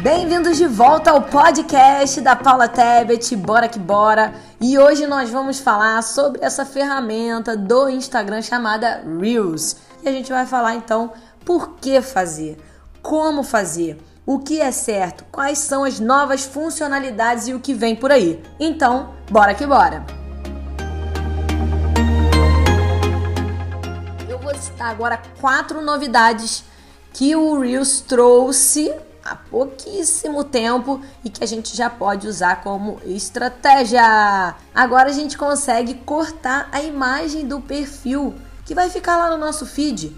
Bem-vindos de volta ao podcast da Paula Tebet, bora que bora. E hoje nós vamos falar sobre essa ferramenta do Instagram chamada Reels. E a gente vai falar então por que fazer, como fazer, o que é certo, quais são as novas funcionalidades e o que vem por aí. Então, bora que bora. Eu vou citar agora quatro novidades que o Reels trouxe há pouquíssimo tempo e que a gente já pode usar como estratégia. Agora a gente consegue cortar a imagem do perfil que vai ficar lá no nosso feed.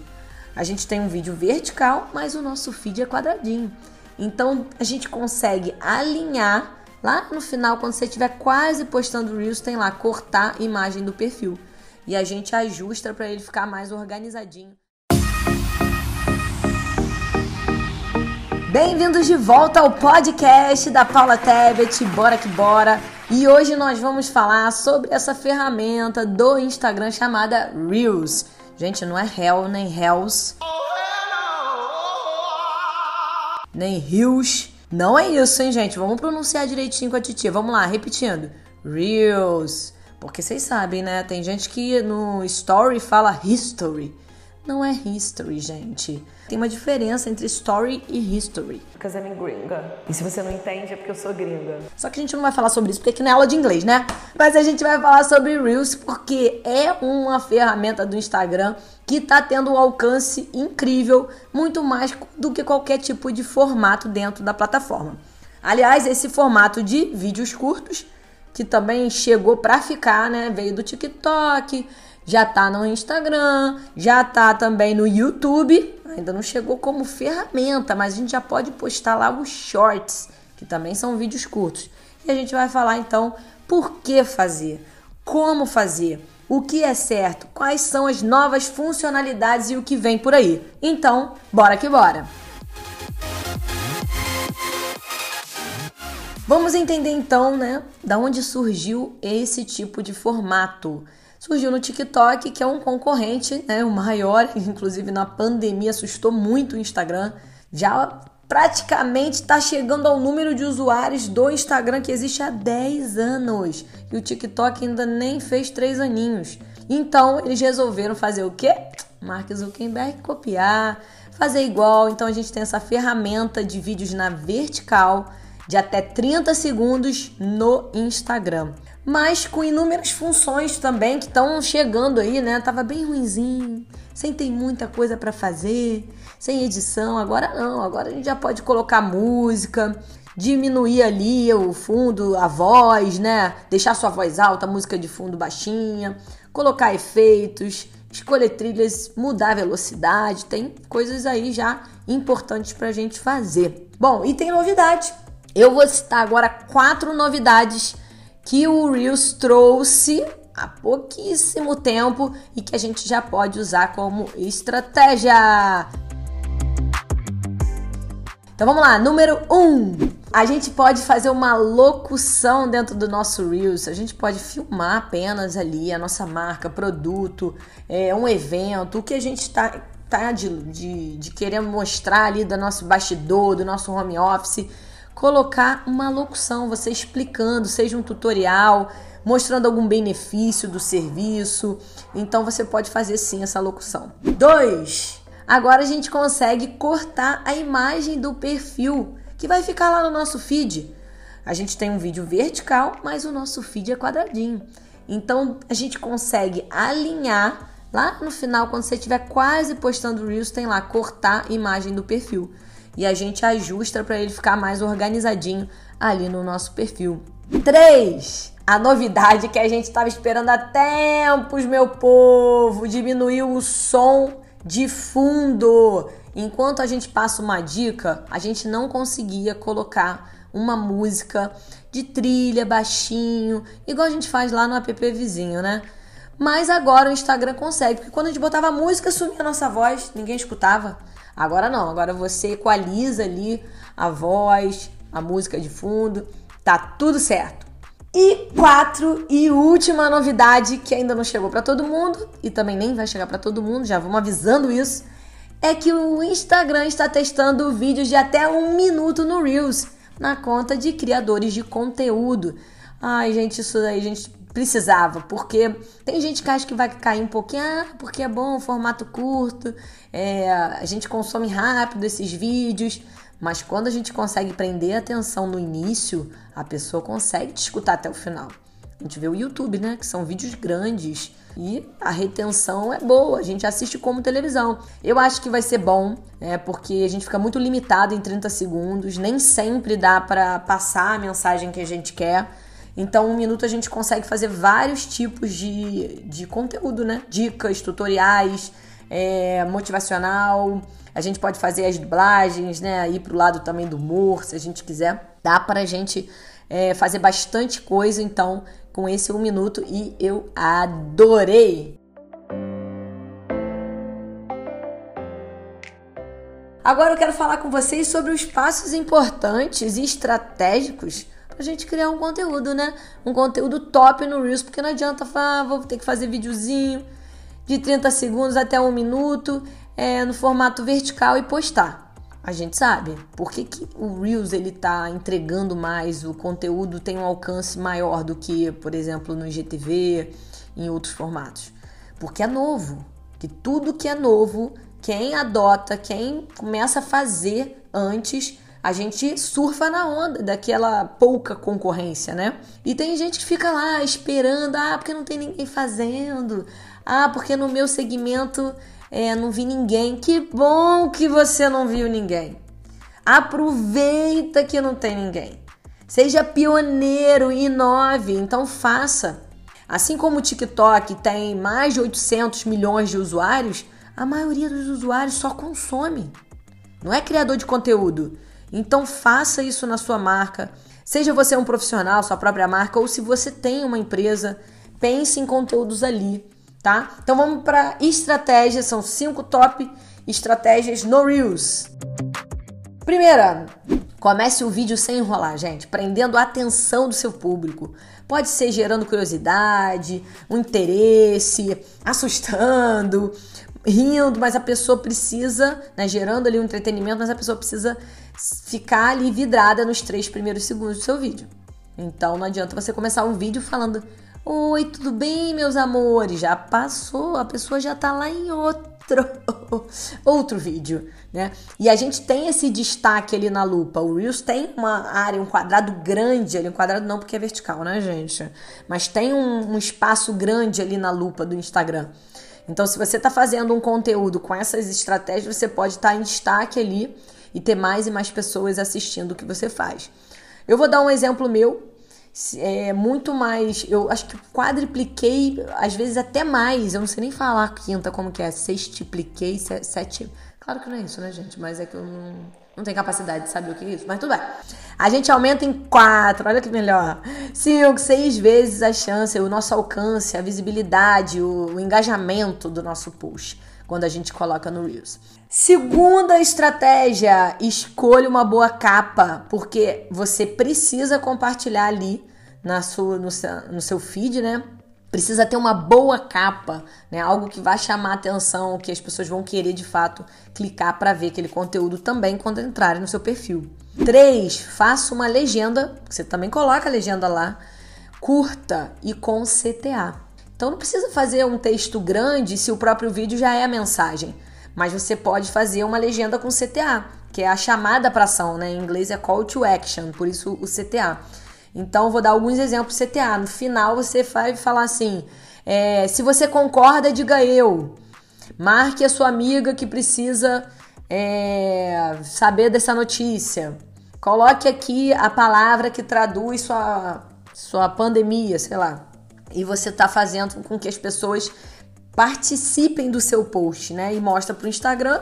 A gente tem um vídeo vertical, mas o nosso feed é quadradinho. Então a gente consegue alinhar lá no final, quando você estiver quase postando Reels, tem lá cortar a imagem do perfil. E a gente ajusta para ele ficar mais organizadinho. Bem-vindos de volta ao podcast da Paula Tebet, bora que bora. E hoje nós vamos falar sobre essa ferramenta do Instagram chamada Reels. Gente, não é Hell nem Hells. Nem Reels. Não é isso, hein, gente? Vamos pronunciar direitinho com a titia. Vamos lá, repetindo. Reels. Porque vocês sabem, né? Tem gente que no story fala history. Não é history, gente. Tem uma diferença entre story e history. Because I'm gringa. E se você não entende, é porque eu sou gringa. Só que a gente não vai falar sobre isso, porque aqui não é aula de inglês, né? Mas a gente vai falar sobre Reels, porque é uma ferramenta do Instagram que tá tendo um alcance incrível, muito mais do que qualquer tipo de formato dentro da plataforma. Aliás, esse formato de vídeos curtos, que também chegou para ficar, né? Veio do TikTok, já tá no Instagram, já tá também no YouTube. Ainda não chegou como ferramenta, mas a gente já pode postar lá os shorts, que também são vídeos curtos. E a gente vai falar então por que fazer, como fazer, o que é certo, quais são as novas funcionalidades e o que vem por aí. Então, bora que bora! Vamos entender então, né, da onde surgiu esse tipo de formato surgiu no TikTok, que é um concorrente, né, o maior, inclusive na pandemia assustou muito o Instagram. Já praticamente está chegando ao número de usuários do Instagram que existe há 10 anos. E o TikTok ainda nem fez 3 aninhos. Então, eles resolveram fazer o quê? Mark Zuckerberg copiar, fazer igual. Então, a gente tem essa ferramenta de vídeos na vertical de até 30 segundos no Instagram mas com inúmeras funções também que estão chegando aí, né? Tava bem ruinzinho, sem ter muita coisa para fazer, sem edição. Agora não, agora a gente já pode colocar música, diminuir ali o fundo, a voz, né? Deixar sua voz alta, a música de fundo baixinha, colocar efeitos, escolher trilhas, mudar a velocidade, tem coisas aí já importantes pra gente fazer. Bom, e tem novidade. Eu vou citar agora quatro novidades que o Reels trouxe há pouquíssimo tempo e que a gente já pode usar como estratégia. Então vamos lá, número 1. Um, a gente pode fazer uma locução dentro do nosso Reels. A gente pode filmar apenas ali a nossa marca, produto, é, um evento, o que a gente está tá de, de, de querer mostrar ali do nosso bastidor, do nosso home office colocar uma locução, você explicando, seja um tutorial, mostrando algum benefício do serviço. Então você pode fazer sim essa locução. 2. Agora a gente consegue cortar a imagem do perfil que vai ficar lá no nosso feed. A gente tem um vídeo vertical, mas o nosso feed é quadradinho. Então a gente consegue alinhar lá no final, quando você estiver quase postando Reels, tem lá cortar a imagem do perfil e a gente ajusta para ele ficar mais organizadinho ali no nosso perfil. 3. A novidade que a gente estava esperando há tempos, meu povo, diminuiu o som de fundo. Enquanto a gente passa uma dica, a gente não conseguia colocar uma música de trilha baixinho, igual a gente faz lá no app vizinho, né? Mas agora o Instagram consegue, porque quando a gente botava música, sumia a nossa voz, ninguém escutava. Agora não, agora você equaliza ali a voz, a música de fundo, tá tudo certo. E quatro e última novidade que ainda não chegou para todo mundo e também nem vai chegar para todo mundo, já vamos avisando isso, é que o Instagram está testando vídeos de até um minuto no Reels na conta de criadores de conteúdo. Ai, gente, isso daí gente precisava, porque tem gente que acha que vai cair um pouquinho, ah, porque é bom, formato curto, é, a gente consome rápido esses vídeos, mas quando a gente consegue prender a atenção no início, a pessoa consegue te escutar até o final. A gente vê o YouTube, né? Que são vídeos grandes e a retenção é boa, a gente assiste como televisão. Eu acho que vai ser bom, é, porque a gente fica muito limitado em 30 segundos, nem sempre dá para passar a mensagem que a gente quer. Então, um minuto a gente consegue fazer vários tipos de, de conteúdo, né? Dicas, tutoriais, é, motivacional. A gente pode fazer as dublagens, né? Ir pro lado também do humor, se a gente quiser. Dá pra gente é, fazer bastante coisa, então, com esse um minuto e eu adorei! Agora eu quero falar com vocês sobre os passos importantes e estratégicos pra gente criar um conteúdo, né? Um conteúdo top no Reels, porque não adianta falar, vou ter que fazer videozinho de 30 segundos até um minuto é, no formato vertical e postar. A gente sabe por que, que o Reels ele tá entregando mais, o conteúdo tem um alcance maior do que, por exemplo, no IGTV, em outros formatos. Porque é novo. Que tudo que é novo, quem adota, quem começa a fazer antes, a gente surfa na onda daquela pouca concorrência, né? E tem gente que fica lá esperando, ah, porque não tem ninguém fazendo, ah, porque no meu segmento é, não vi ninguém. Que bom que você não viu ninguém. Aproveita que não tem ninguém. Seja pioneiro e inove, então faça. Assim como o TikTok tem mais de 800 milhões de usuários, a maioria dos usuários só consome. Não é criador de conteúdo. Então faça isso na sua marca. Seja você um profissional, sua própria marca, ou se você tem uma empresa, pense em conteúdos ali, tá? Então vamos para estratégias, são cinco top estratégias no Reels. Primeira, comece o vídeo sem enrolar, gente, prendendo a atenção do seu público. Pode ser gerando curiosidade, um interesse, assustando, rindo, mas a pessoa precisa, né, gerando ali um entretenimento, mas a pessoa precisa ficar ali vidrada nos três primeiros segundos do seu vídeo. Então não adianta você começar um vídeo falando: Oi, tudo bem, meus amores? Já passou, a pessoa já tá lá em outro outro vídeo, né? E a gente tem esse destaque ali na lupa. O Reels tem uma área, um quadrado grande ali, um quadrado não porque é vertical, né, gente? Mas tem um, um espaço grande ali na lupa do Instagram. Então, se você está fazendo um conteúdo com essas estratégias, você pode estar tá em destaque ali e ter mais e mais pessoas assistindo o que você faz. Eu vou dar um exemplo meu, é muito mais, eu acho que quadripliquei, às vezes até mais, eu não sei nem falar quinta como que é, sextipliquei, sete, claro que não é isso, né, gente, mas é que eu não, não tenho capacidade de saber o que é isso, mas tudo bem. A gente aumenta em quatro, olha que melhor, cinco, seis vezes a chance, o nosso alcance, a visibilidade, o, o engajamento do nosso post quando a gente coloca no Reels. Segunda estratégia, escolha uma boa capa, porque você precisa compartilhar ali na sua, no, seu, no seu feed, né? Precisa ter uma boa capa, né? Algo que vai chamar atenção, que as pessoas vão querer de fato clicar para ver aquele conteúdo também quando entrarem no seu perfil. 3. Faça uma legenda, você também coloca a legenda lá, curta e com CTA. Então não precisa fazer um texto grande se o próprio vídeo já é a mensagem, mas você pode fazer uma legenda com CTA, que é a chamada para ação, né? Em inglês é call to action, por isso o CTA. Então vou dar alguns exemplos CTA. No final você vai falar assim: é, se você concorda, diga eu. Marque a sua amiga que precisa é, saber dessa notícia. Coloque aqui a palavra que traduz sua, sua pandemia, sei lá e você está fazendo com que as pessoas participem do seu post, né? E mostra para o Instagram,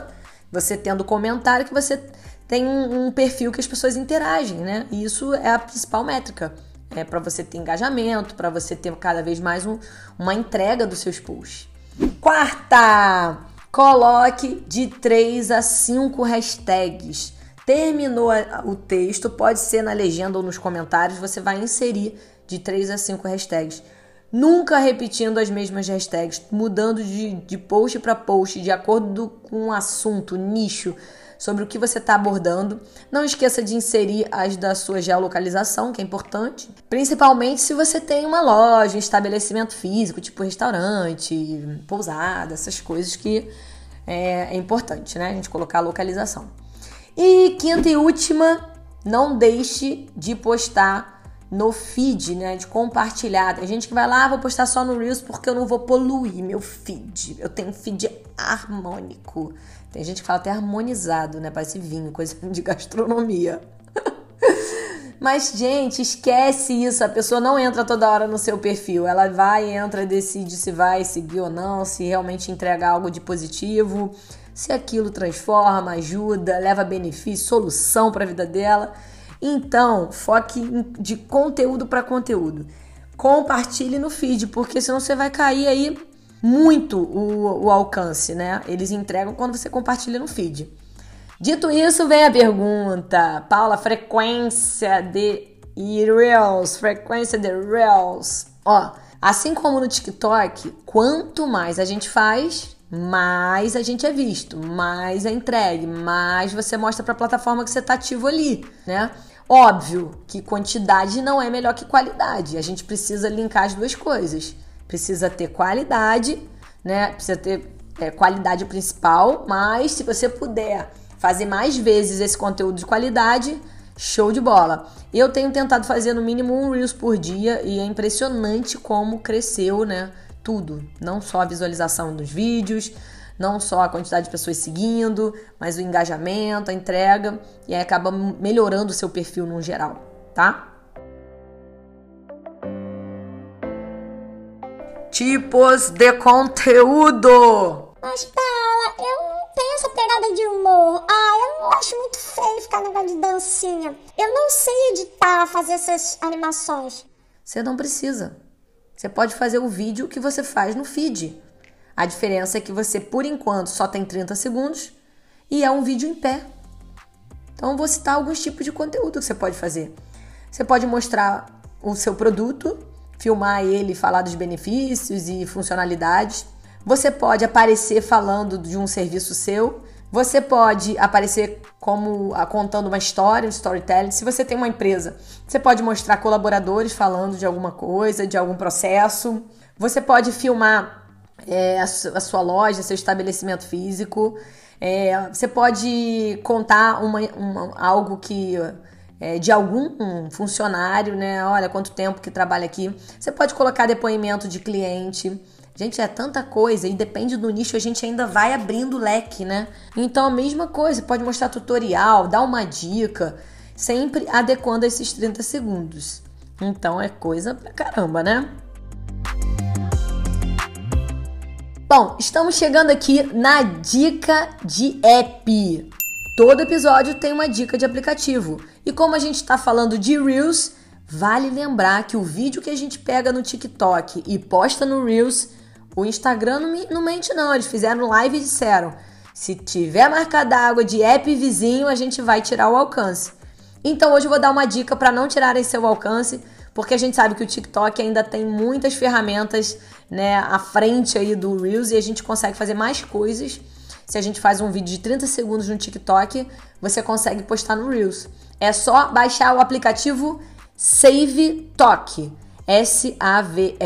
você tendo comentário, que você tem um, um, perfil que as pessoas interagem, né? E isso é a principal métrica. É para você ter engajamento, para você ter cada vez mais um, uma entrega dos seus posts. Quarta, coloque de 3 a 5 hashtags. Terminou o texto, pode ser na legenda ou nos comentários, você vai inserir de 3 a 5 hashtags. nunca repetindo as mesmas hashtags, mudando de, de post para post de acordo com o assunto, nicho, sobre o que você está abordando. Não esqueça de inserir as da sua geolocalização, que é importante. Principalmente se você tem uma loja, um estabelecimento físico, tipo restaurante, pousada, essas coisas que é, é importante, né? A gente colocar a localização. E quinta e última, não deixe de postar no feed, né? De compartilhar. Tem gente que vai lá, ah, vou postar só no Reels porque eu não vou poluir meu feed. Eu tenho um feed harmônico. Tem gente que fala até harmonizado, né? Parece vinho, coisa de gastronomia. Mas, gente, esquece isso. A pessoa não entra toda hora no seu perfil. Ela vai, entra, decide se vai seguir ou não, se realmente entrega algo de positivo, se aquilo transforma, ajuda, leva benefício, solução para a vida dela. Então, foque de conteúdo para conteúdo. Compartilhe no feed, porque senão você vai cair aí muito o, o alcance, né? Eles entregam quando você compartilha no feed. Dito isso, vem a pergunta. Paula, frequência de Reels, frequência de Reels. Ó, assim como no TikTok, quanto mais a gente faz, mais a gente é visto, mais é entregue, mais você mostra para a plataforma que você está ativo ali, né? Óbvio que quantidade não é melhor que qualidade. A gente precisa linkar as duas coisas. Precisa ter qualidade, né? Precisa ter é, qualidade principal, mas se você puder fazer mais vezes esse conteúdo de qualidade, show de bola. Eu tenho tentado fazer no mínimo um Reels por dia e é impressionante como cresceu, né? Tudo. Não só a visualização dos vídeos, não só a quantidade de pessoas seguindo, mas o engajamento, a entrega, e aí acaba melhorando o seu perfil no geral, tá? Tipos de conteúdo. Mas, Paula, eu não tenho essa pegada de humor. Ah, eu não acho muito feio ficar no negócio de dancinha. Eu não sei editar, fazer essas animações. Você não precisa. Você pode fazer o vídeo que você faz no feed. A diferença é que você, por enquanto, só tem 30 segundos e é um vídeo em pé. Então, vou citar alguns tipos de conteúdo que você pode fazer. Você pode mostrar o seu produto, filmar ele, falar dos benefícios e funcionalidades. Você pode aparecer falando de um serviço seu. Você pode aparecer como ah, contando uma história, um storytelling. Se você tem uma empresa, você pode mostrar colaboradores falando de alguma coisa, de algum processo. Você pode filmar é, a, sua loja, seu estabelecimento físico. É, você pode contar uma, uma algo que é, de algum funcionário, né? Olha quanto tempo que trabalha aqui. Você pode colocar depoimento de cliente. Gente, é tanta coisa e depende do nicho, a gente ainda vai abrindo o leque, né? Então a mesma coisa, pode mostrar tutorial, dar uma dica, sempre adequando esses 30 segundos. Então é coisa pra caramba, né? Bom, estamos chegando aqui na dica de app. Todo episódio tem uma dica de aplicativo. E como a gente está falando de Reels, vale lembrar que o vídeo que a gente pega no TikTok e posta no Reels, o Instagram não, mente não. Eles fizeram live e disseram, se tiver marca d'água de app vizinho, a gente vai tirar o alcance. Então hoje eu vou dar uma dica para não tirarem seu alcance, porque a gente sabe que o TikTok ainda tem muitas ferramentas né, à frente aí do Reels e a gente consegue fazer mais coisas. Se a gente faz um vídeo de 30 segundos no TikTok, você consegue postar no Reels. É só baixar o aplicativo Save Talk. S-A-V-E-T-O-K.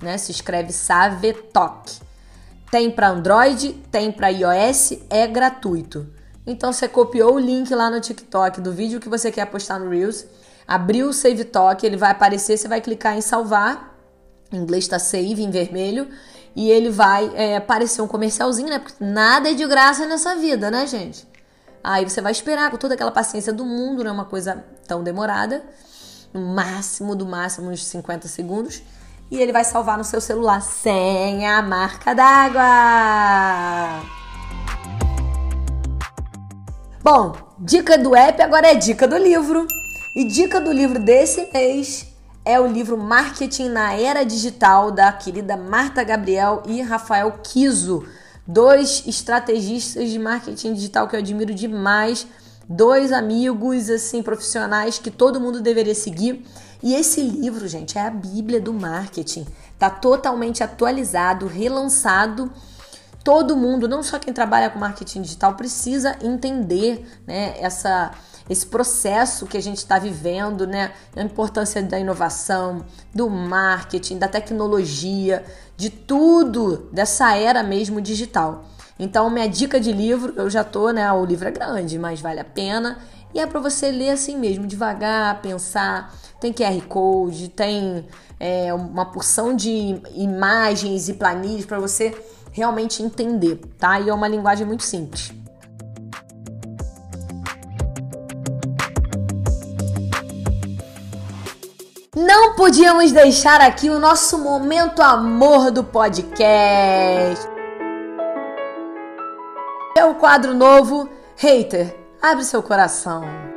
Né? Se escreve Save Talk. Tem para Android, tem para iOS, é gratuito. Então você copiou o link lá no TikTok do vídeo que você quer postar no Reels, abriu o Save Talk, ele vai aparecer, você vai clicar em salvar em inglês está save em vermelho. E ele vai é, aparecer um comercialzinho, né? Porque nada é de graça nessa vida, né, gente? Aí você vai esperar com toda aquela paciência do mundo, não é uma coisa tão demorada. No máximo, do máximo, uns 50 segundos. E ele vai salvar no seu celular sem a marca d'água. Bom, dica do app agora é dica do livro. E dica do livro desse mês é o livro Marketing na Era Digital da querida Marta Gabriel e Rafael Kiso, dois estrategistas de marketing digital que eu admiro demais. dois amigos assim profissionais que todo mundo deveria seguir. E esse livro, gente, é a Bíblia do marketing. Tá totalmente atualizado, relançado. Todo mundo, não só quem trabalha com marketing digital, precisa entender, né, essa esse processo que a gente está vivendo, né? A importância da inovação, do marketing, da tecnologia, de tudo dessa era mesmo digital. Então, minha dica de livro, eu já tô, né? O livro é grande, mas vale a pena. E é para você ler assim mesmo, devagar, pensar. Tem QR Code, tem é, uma porção de imagens e planilhas para você realmente entender, tá? E é uma linguagem muito simples. Não podíamos deixar aqui o nosso momento amor do podcast. É o quadro novo Hater, abre seu coração.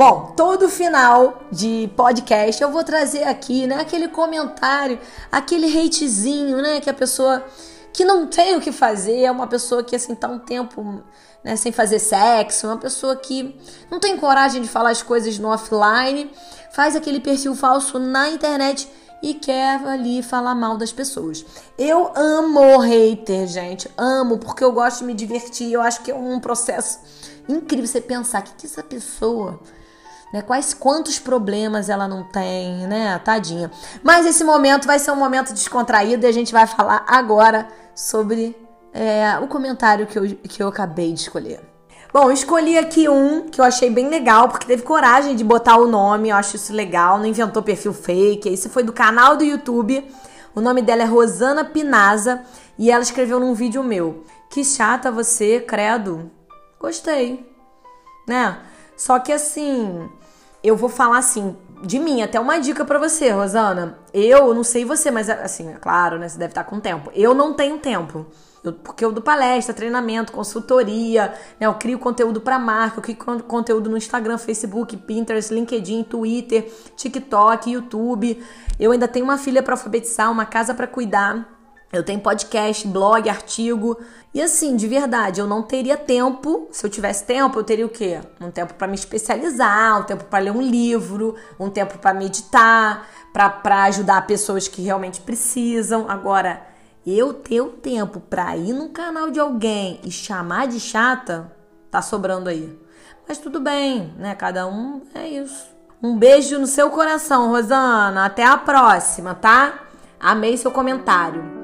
Bom, todo final de podcast eu vou trazer aqui, né, aquele comentário, aquele hatezinho, né, que a pessoa que não tem o que fazer, é uma pessoa que assim tá um tempo né, sem fazer sexo, uma pessoa que não tem coragem de falar as coisas no offline, faz aquele perfil falso na internet e quer ali falar mal das pessoas. Eu amo hater, gente, amo, porque eu gosto de me divertir, eu acho que é um processo incrível você pensar que que essa pessoa né? Quais quantos problemas ela não tem, né? Tadinha. Mas esse momento vai ser um momento descontraído e a gente vai falar agora sobre é, o comentário que eu, que eu acabei de escolher. Bom, escolhi aqui um que eu achei bem legal, porque teve coragem de botar o nome, eu acho isso legal, não inventou perfil fake. Esse foi do canal do YouTube. O nome dela é Rosana Pinaza e ela escreveu num vídeo meu. Que chata você, credo. Gostei, né? Só que assim, eu vou falar assim, de mim, até uma dica para você, Rosana. Eu não sei você, mas assim, é claro, né? Você deve estar com tempo. Eu não tenho tempo. Eu, porque eu dou palestra, treinamento, consultoria, né? Eu crio conteúdo para marca, eu crio conteúdo no Instagram, Facebook, Pinterest, LinkedIn, Twitter, TikTok, YouTube. Eu ainda tenho uma filha para alfabetizar, uma casa para cuidar. Eu tenho podcast, blog, artigo. E assim, de verdade, eu não teria tempo. Se eu tivesse tempo, eu teria o quê? Um tempo para me especializar, um tempo para ler um livro, um tempo para meditar, para ajudar pessoas que realmente precisam. Agora, eu ter o tempo para ir no canal de alguém e chamar de chata, tá sobrando aí. Mas tudo bem, né? Cada um é isso. Um beijo no seu coração, Rosana. Até a próxima, tá? Amei seu comentário.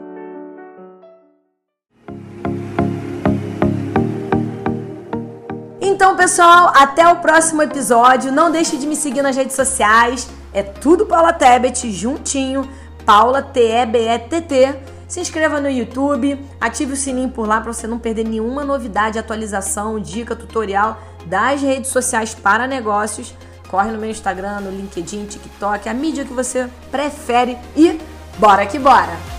Então, pessoal, até o próximo episódio. Não deixe de me seguir nas redes sociais. É tudo Paula Tebet, juntinho. Paula T-E-B-E-T-T. Se inscreva no YouTube, ative o sininho por lá para você não perder nenhuma novidade, atualização, dica, tutorial das redes sociais para negócios. Corre no meu Instagram, no LinkedIn, TikTok, a mídia que você prefere e bora que bora!